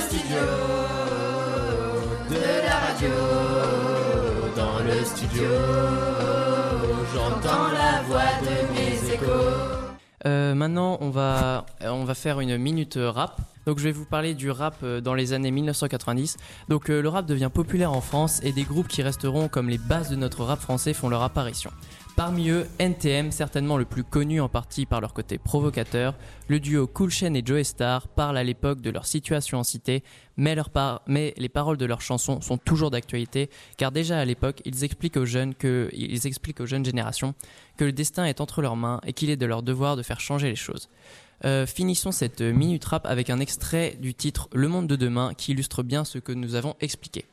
studio, de la radio, dans le studio, j'entends la voix de mes échos. Euh, maintenant, on va, on va faire une minute rap. Donc, je vais vous parler du rap euh, dans les années 1990. Donc, euh, le rap devient populaire en France et des groupes qui resteront comme les bases de notre rap français font leur apparition. Parmi eux, NTM, certainement le plus connu en partie par leur côté provocateur, le duo Cool Chain et Joe Star parlent à l'époque de leur situation en cité, mais, les paroles de leurs chansons sont toujours d'actualité, car déjà à l'époque, ils expliquent aux jeunes ils expliquent aux jeunes générations que le destin est entre leurs mains et qu'il est de leur devoir de faire changer les choses. Euh, finissons cette minute rap avec un extrait du titre Le monde de demain qui illustre bien ce que nous avons expliqué.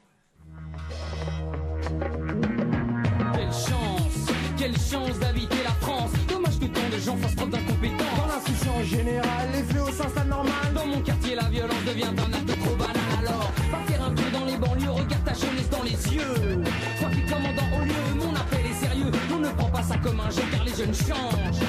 Quelle chance, quelle chance d'habiter la France. Dommage que tant de gens fassent preuve d'incompétence. Dans l'institution générale, les fléaux s'installent normal. Dans mon quartier, la violence devient un acte trop banal. Alors, partir un peu dans les banlieues, regarde ta jeunesse dans les yeux. Toi qui commandant au lieu, mon appel est sérieux. On ne prend pas ça comme un jeu car les jeunes changent.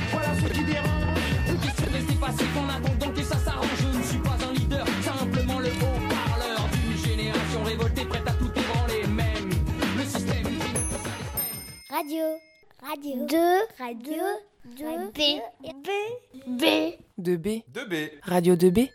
Révoltée prête à tout ébranler. Même le système qui ne peut pas les freiner. Radio. Radio. 2. Radio. 2. B. B. B. 2B. 2B. Radio 2B.